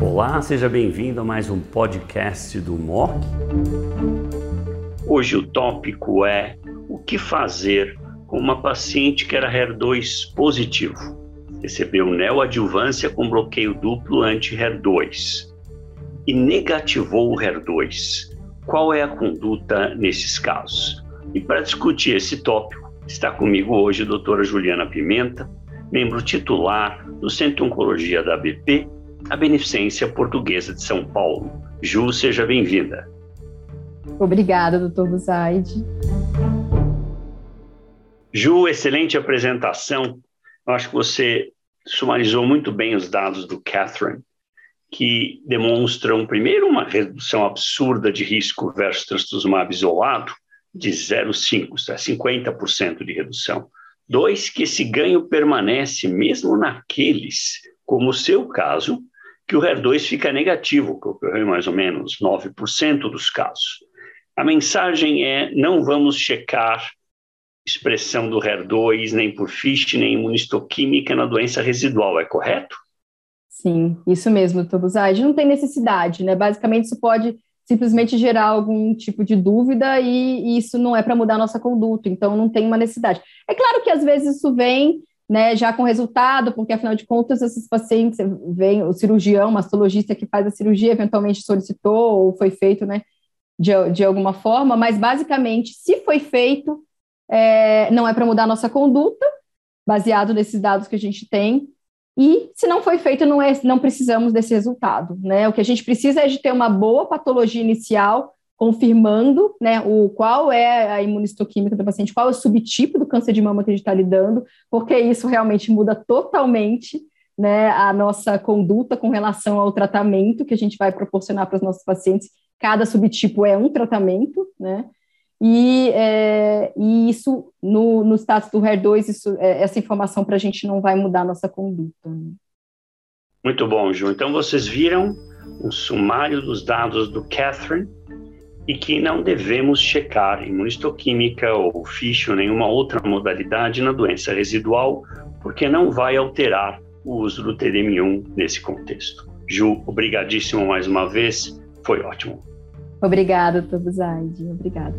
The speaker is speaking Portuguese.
Olá, seja bem-vindo a mais um podcast do MOC. Hoje o tópico é o que fazer com uma paciente que era HER2 positivo. Recebeu neoadjuvância com bloqueio duplo anti-HER2 e negativou o HER2. Qual é a conduta nesses casos? E para discutir esse tópico, está comigo hoje a doutora Juliana Pimenta, membro titular do Centro de Oncologia da ABP a Beneficência Portuguesa de São Paulo. Ju, seja bem-vinda. Obrigada, doutor Buzaide. Ju, excelente apresentação. Eu acho que você sumarizou muito bem os dados do Catherine, que demonstram, primeiro, uma redução absurda de risco versus trastuzumab isolado, de 0,5, é 50% de redução. Dois, que esse ganho permanece mesmo naqueles, como o seu caso, que o HER2 fica negativo, que ocorreu em mais ou menos 9% dos casos. A mensagem é: não vamos checar expressão do HER2 nem por FISH, nem imunistoquímica na doença residual, é correto? Sim, isso mesmo, Tobuzade. Não tem necessidade, né? Basicamente, isso pode simplesmente gerar algum tipo de dúvida e, e isso não é para mudar a nossa conduta, então não tem uma necessidade. É claro que às vezes isso vem né, já com resultado, porque afinal de contas esses pacientes vem o cirurgião, o mastologista que faz a cirurgia eventualmente solicitou ou foi feito, né, de, de alguma forma, mas basicamente se foi feito, é, não é para mudar a nossa conduta, baseado nesses dados que a gente tem, e se não foi feito, não, é, não precisamos desse resultado, né, o que a gente precisa é de ter uma boa patologia inicial confirmando né, o, qual é a imunistoquímica do paciente, qual é o subtipo do câncer de mama que a gente está lidando, porque isso realmente muda totalmente né, a nossa conduta com relação ao tratamento que a gente vai proporcionar para os nossos pacientes. Cada subtipo é um tratamento, né? E, é, e isso, no, no status do HER2, isso, é, essa informação para a gente não vai mudar a nossa conduta. Né? Muito bom, Ju. Então, vocês viram um sumário dos dados do Catherine, e que não devemos checar imunistoquímica ou FISH ou nenhuma outra modalidade na doença residual, porque não vai alterar o uso do TDM1 nesse contexto. Ju, obrigadíssimo mais uma vez, foi ótimo. Obrigada, Tobuzaide, obrigada.